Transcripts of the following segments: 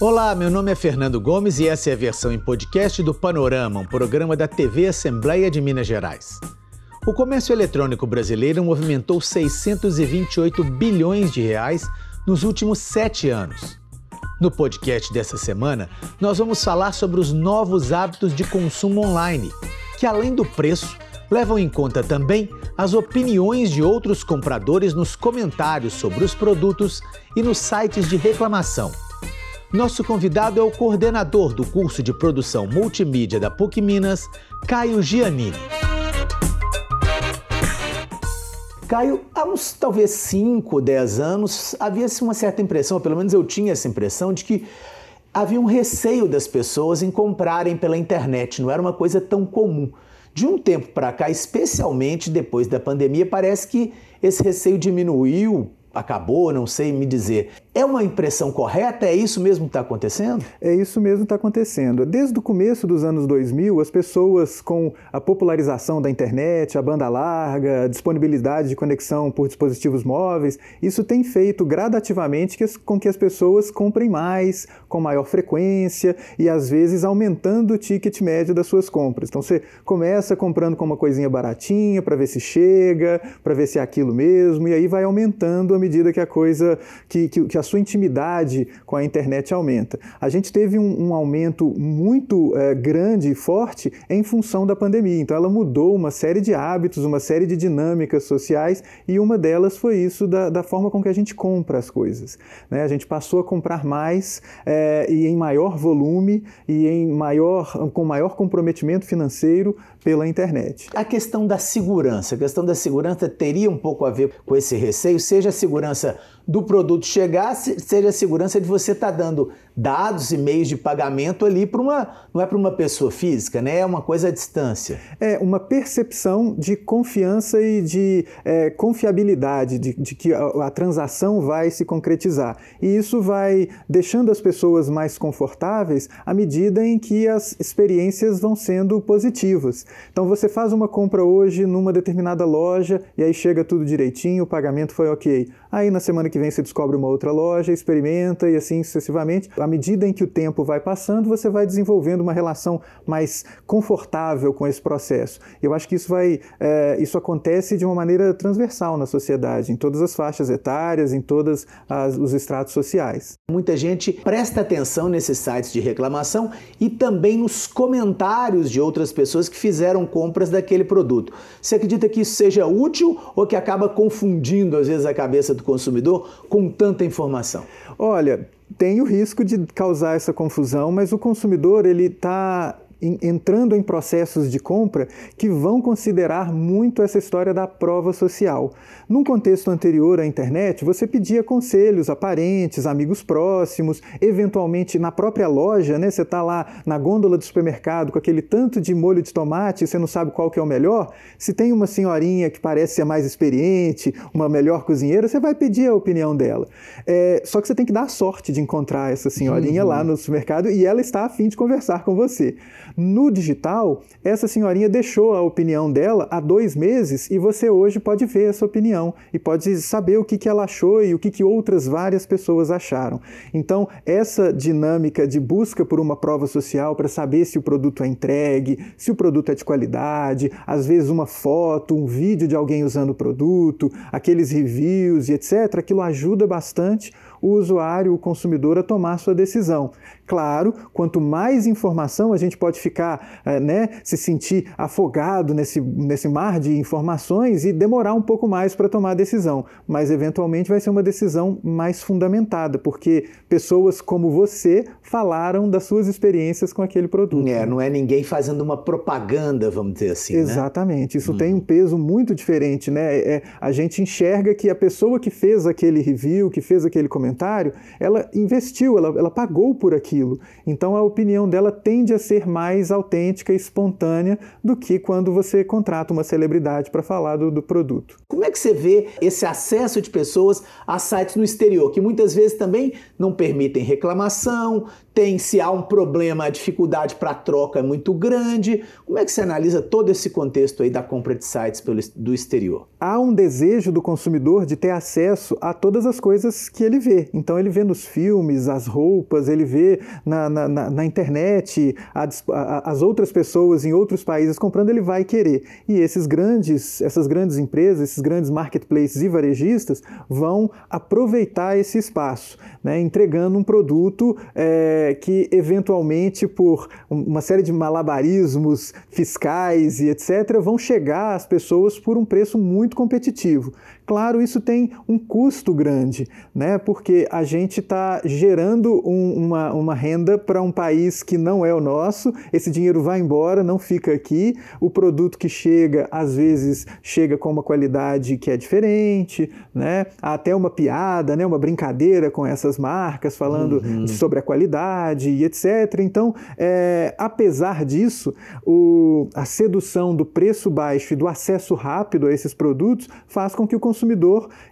Olá, meu nome é Fernando Gomes e essa é a versão em podcast do Panorama, um programa da TV Assembleia de Minas Gerais. O comércio eletrônico brasileiro movimentou 628 bilhões de reais nos últimos sete anos. No podcast dessa semana, nós vamos falar sobre os novos hábitos de consumo online, que além do preço, levam em conta também as opiniões de outros compradores nos comentários sobre os produtos e nos sites de reclamação. Nosso convidado é o coordenador do curso de produção multimídia da PUC Minas, Caio Giannini. Caio, há uns talvez 5, 10 anos, havia-se uma certa impressão, ou pelo menos eu tinha essa impressão, de que havia um receio das pessoas em comprarem pela internet, não era uma coisa tão comum. De um tempo para cá, especialmente depois da pandemia, parece que esse receio diminuiu, acabou, não sei me dizer. É uma impressão correta? É isso mesmo que está acontecendo? É isso mesmo que está acontecendo. Desde o começo dos anos 2000, as pessoas com a popularização da internet, a banda larga, a disponibilidade de conexão por dispositivos móveis, isso tem feito gradativamente com que as pessoas comprem mais, com maior frequência e às vezes aumentando o ticket médio das suas compras. Então você começa comprando com uma coisinha baratinha para ver se chega, para ver se é aquilo mesmo, e aí vai aumentando à medida que a coisa, que, que, que a sua intimidade com a internet aumenta. A gente teve um, um aumento muito é, grande e forte em função da pandemia, então ela mudou uma série de hábitos, uma série de dinâmicas sociais e uma delas foi isso da, da forma com que a gente compra as coisas. Né? A gente passou a comprar mais é, e em maior volume e em maior, com maior comprometimento financeiro pela internet. A questão da segurança, a questão da segurança teria um pouco a ver com esse receio, seja a segurança do produto chegar, seja a segurança de você estar tá dando dados e meios de pagamento ali para uma. não é para uma pessoa física, né? É uma coisa à distância. É uma percepção de confiança e de é, confiabilidade, de, de que a, a, transação vai se concretizar. E isso vai deixando as pessoas mais confortáveis à medida em que as experiências vão sendo positivas. Então você faz uma compra hoje numa determinada loja e aí chega tudo direitinho, o pagamento foi ok. Aí na semana que vem você descobre uma outra loja, experimenta e assim sucessivamente. À medida em que o tempo vai passando, você vai desenvolvendo uma relação mais confortável com esse processo. Eu acho que isso vai, é, isso acontece de uma maneira transversal na sociedade, em todas as faixas etárias, em todos os estratos sociais. Muita gente presta atenção nesses sites de reclamação e também nos comentários de outras pessoas que fizeram compras daquele produto. Você acredita que isso seja útil ou que acaba confundindo às vezes a cabeça do consumidor com tanta informação? Olha, tem o risco de causar essa confusão, mas o consumidor ele está entrando em processos de compra que vão considerar muito essa história da prova social. Num contexto anterior à internet, você pedia conselhos a parentes, amigos próximos, eventualmente na própria loja, né? Você está lá na gôndola do supermercado com aquele tanto de molho de tomate e você não sabe qual que é o melhor. Se tem uma senhorinha que parece ser mais experiente, uma melhor cozinheira, você vai pedir a opinião dela. É, só que você tem que dar a sorte de encontrar essa senhorinha uhum. lá no supermercado e ela está afim de conversar com você. No digital, essa senhorinha deixou a opinião dela há dois meses e você hoje pode ver essa opinião e pode saber o que, que ela achou e o que, que outras várias pessoas acharam. Então, essa dinâmica de busca por uma prova social para saber se o produto é entregue, se o produto é de qualidade, às vezes uma foto, um vídeo de alguém usando o produto, aqueles reviews e etc., aquilo ajuda bastante o usuário, o consumidor, a tomar sua decisão. Claro, quanto mais informação a gente pode ficar, é, né, se sentir afogado nesse, nesse mar de informações e demorar um pouco mais para tomar a decisão, mas eventualmente vai ser uma decisão mais fundamentada, porque pessoas como você falaram das suas experiências com aquele produto. É, não é ninguém fazendo uma propaganda, vamos dizer assim. Né? Exatamente, né? isso hum. tem um peso muito diferente, né? É, a gente enxerga que a pessoa que fez aquele review, que fez aquele comentário, comentário, ela investiu, ela, ela pagou por aquilo. Então a opinião dela tende a ser mais autêntica e espontânea do que quando você contrata uma celebridade para falar do, do produto. Como é que você vê esse acesso de pessoas a sites no exterior, que muitas vezes também não permitem reclamação, tem se há um problema, a dificuldade para troca é muito grande. Como é que você analisa todo esse contexto aí da compra de sites pelo, do exterior? Há um desejo do consumidor de ter acesso a todas as coisas que ele vê Então ele vê nos filmes as roupas, ele vê na, na, na internet a, a, as outras pessoas em outros países comprando, ele vai querer. E esses grandes, essas grandes empresas, esses grandes marketplaces e varejistas vão aproveitar esse espaço, né, entregando um produto é, que eventualmente por uma série de malabarismos fiscais e etc vão chegar às pessoas por um preço muito competitivo. Claro, isso tem um custo grande, né? Porque a gente está gerando um, uma, uma renda para um país que não é o nosso, esse dinheiro vai embora, não fica aqui, o produto que chega, às vezes, chega com uma qualidade que é diferente, né? Há até uma piada, né? uma brincadeira com essas marcas, falando uhum. sobre a qualidade e etc. Então, é, apesar disso, o, a sedução do preço baixo e do acesso rápido a esses produtos faz com que o consumidor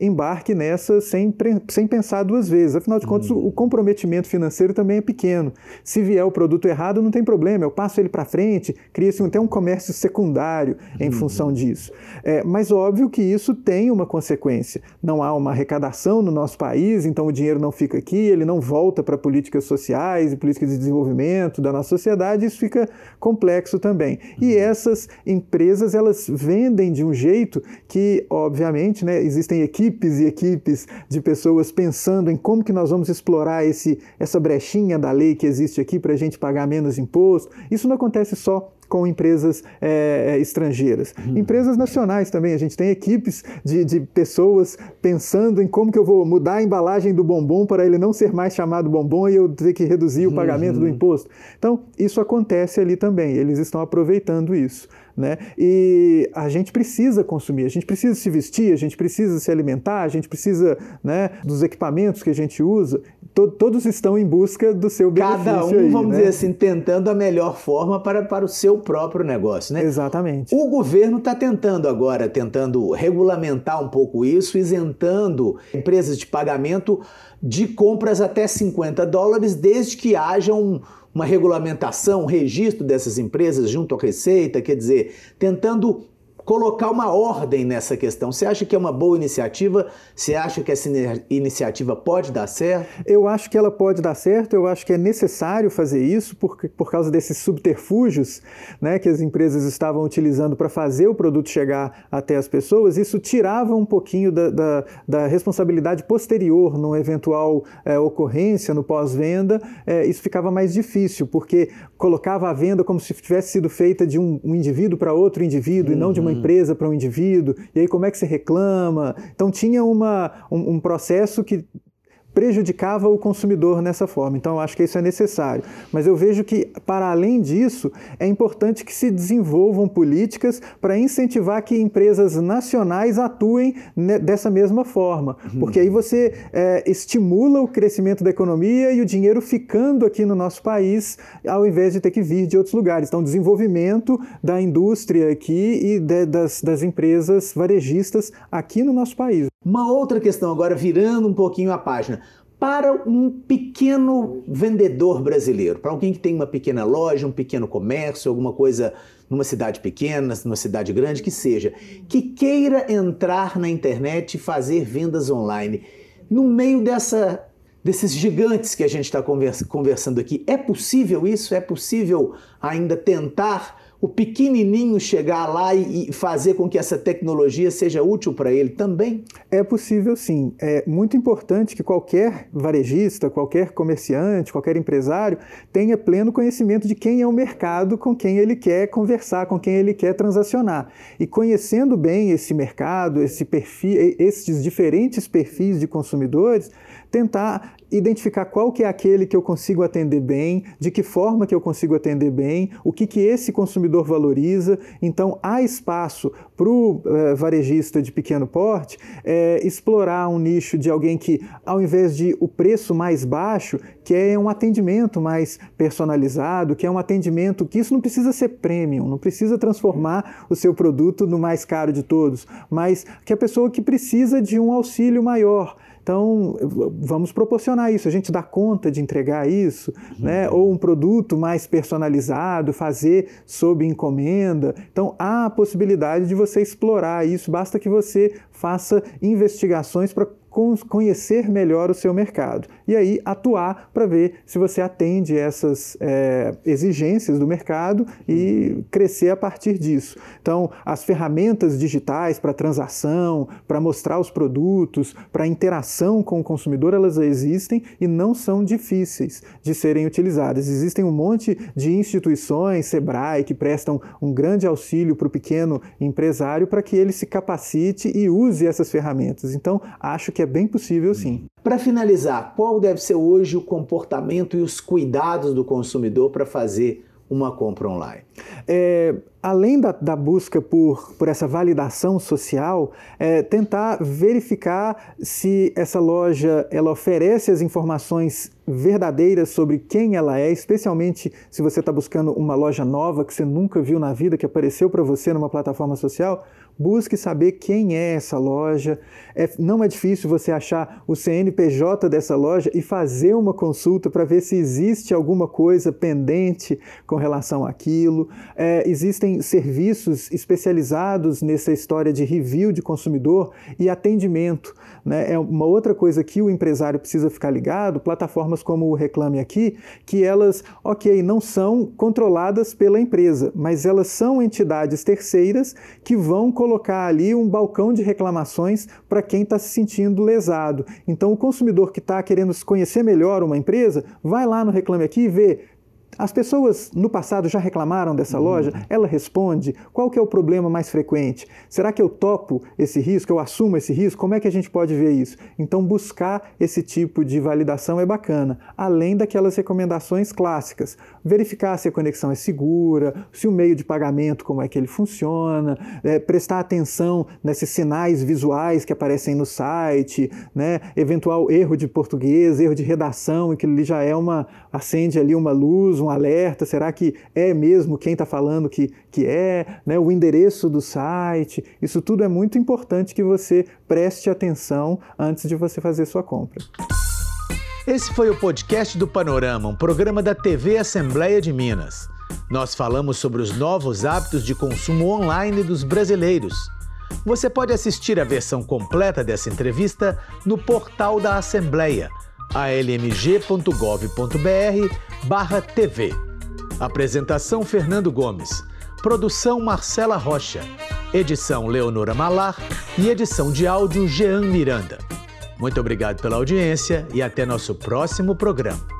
embarque nessa sem, sem pensar duas vezes. Afinal de contas, uhum. o comprometimento financeiro também é pequeno. Se vier o produto errado, não tem problema, eu passo ele para frente, cria-se até um comércio secundário em uhum. função disso. É, mas óbvio que isso tem uma consequência. Não há uma arrecadação no nosso país, então o dinheiro não fica aqui, ele não volta para políticas sociais e políticas de desenvolvimento da nossa sociedade, isso fica complexo também. E uhum. essas empresas, elas vendem de um jeito que, obviamente, né, né, existem equipes e equipes de pessoas pensando em como que nós vamos explorar esse, essa brechinha da lei que existe aqui para a gente pagar menos imposto. Isso não acontece só com empresas é, estrangeiras. Hum. Empresas nacionais também, a gente tem equipes de, de pessoas pensando em como que eu vou mudar a embalagem do bombom para ele não ser mais chamado bombom e eu ter que reduzir o pagamento uhum. do imposto. Então, isso acontece ali também, eles estão aproveitando isso. Né? E a gente precisa consumir, a gente precisa se vestir, a gente precisa se alimentar, a gente precisa né, dos equipamentos que a gente usa. To todos estão em busca do seu benefício. Cada um, aí, vamos né? dizer assim, tentando a melhor forma para, para o seu próprio negócio. Né? Exatamente. O governo está tentando agora, tentando regulamentar um pouco isso, isentando empresas de pagamento de compras até 50 dólares, desde que haja um uma regulamentação, um registro dessas empresas junto à Receita, quer dizer, tentando colocar uma ordem nessa questão. Você acha que é uma boa iniciativa? Você acha que essa iniciativa pode dar certo? Eu acho que ela pode dar certo, eu acho que é necessário fazer isso por, por causa desses subterfúgios né, que as empresas estavam utilizando para fazer o produto chegar até as pessoas. Isso tirava um pouquinho da, da, da responsabilidade posterior numa eventual é, ocorrência no pós-venda. É, isso ficava mais difícil, porque colocava a venda como se tivesse sido feita de um, um indivíduo para outro indivíduo uhum. e não de uma empresa para um indivíduo, e aí como é que se reclama? Então tinha uma, um, um processo que prejudicava o consumidor nessa forma. Então, eu acho que isso é necessário. Mas eu vejo que, para além disso, é importante que se desenvolvam políticas para incentivar que empresas nacionais atuem dessa mesma forma. Porque aí você é, estimula o crescimento da economia e o dinheiro ficando aqui no nosso país, ao invés de ter que vir de outros lugares. Então, desenvolvimento da indústria aqui e de, das, das empresas varejistas aqui no nosso país. Uma outra questão agora, virando um pouquinho a página para um pequeno vendedor brasileiro, para alguém que tem uma pequena loja, um pequeno comércio, alguma coisa numa cidade pequena, numa cidade grande, que seja, que queira entrar na internet e fazer vendas online. No meio dessa, desses gigantes que a gente está conversando aqui, é possível isso? É possível ainda tentar o pequenininho chegar lá e fazer com que essa tecnologia seja útil para ele também? É possível sim. É muito importante que qualquer varejista, qualquer comerciante, qualquer empresário tenha pleno conhecimento de quem é o mercado com quem ele quer conversar, com quem ele quer transacionar. E conhecendo bem esse mercado, esse perfil, esses diferentes perfis de consumidores, tentar identificar qual que é aquele que eu consigo atender bem, de que forma que eu consigo atender bem, o que, que esse consumidor valoriza. Então, há espaço para o eh, varejista de pequeno porte eh, explorar um nicho de alguém que, ao invés de o preço mais baixo, quer um atendimento mais personalizado, que é um atendimento que isso não precisa ser premium, não precisa transformar o seu produto no mais caro de todos, mas que a pessoa que precisa de um auxílio maior. Então, vamos proporcionar isso. A gente dá conta de entregar isso, uhum. né? ou um produto mais personalizado, fazer sob encomenda. Então, há a possibilidade de você explorar isso, basta que você faça investigações para conhecer melhor o seu mercado e aí atuar para ver se você atende essas é, exigências do mercado e crescer a partir disso. Então, as ferramentas digitais para transação, para mostrar os produtos, para interação com o consumidor, elas existem e não são difíceis de serem utilizadas. Existem um monte de instituições, Sebrae, que prestam um grande auxílio para o pequeno empresário para que ele se capacite e use essas ferramentas. Então, acho que é bem possível sim. Para finalizar, qual deve ser hoje o comportamento e os cuidados do consumidor para fazer uma compra online? É, além da, da, busca por, por essa validação social, é, tentar verificar se essa loja ela oferece as informações verdadeiras sobre quem ela é, especialmente se você está buscando uma loja nova que você nunca viu na vida, que apareceu para você numa plataforma social, busque saber quem é essa loja. É, não é difícil você achar o CNPJ dessa loja e fazer uma consulta para ver se existe alguma coisa pendente com relação àquilo. É, existem serviços especializados nessa história de review de consumidor e atendimento. Né? É uma outra coisa que o empresário precisa ficar ligado, plataformas como o Reclame Aqui, que elas, ok, não são controladas pela empresa, mas elas são entidades terceiras que vão colocar ali um balcão de reclamações para quem está se sentindo lesado. Então, o consumidor que está querendo conhecer melhor uma empresa, vai lá no Reclame Aqui e vê as pessoas no passado já reclamaram dessa uhum. loja? Ela responde? Qual que é o problema mais frequente? Será que eu topo esse risco? Eu assumo esse risco? Como é que a gente pode ver isso? Então, buscar esse tipo de validação é bacana, além daquelas recomendações clássicas. Verificar se a conexão é segura, se o meio de pagamento, como é que ele funciona, é, prestar atenção nesses sinais visuais que aparecem no site, né? eventual erro de português, erro de redação, e que ele já é uma, acende ali uma luz, um alerta? Será que é mesmo quem está falando que, que é? Né? O endereço do site? Isso tudo é muito importante que você preste atenção antes de você fazer sua compra. Esse foi o podcast do Panorama, um programa da TV Assembleia de Minas. Nós falamos sobre os novos hábitos de consumo online dos brasileiros. Você pode assistir a versão completa dessa entrevista no portal da Assembleia almg.gov.br TV. Apresentação Fernando Gomes. Produção Marcela Rocha. Edição Leonora Malar e edição de áudio Jean Miranda. Muito obrigado pela audiência e até nosso próximo programa.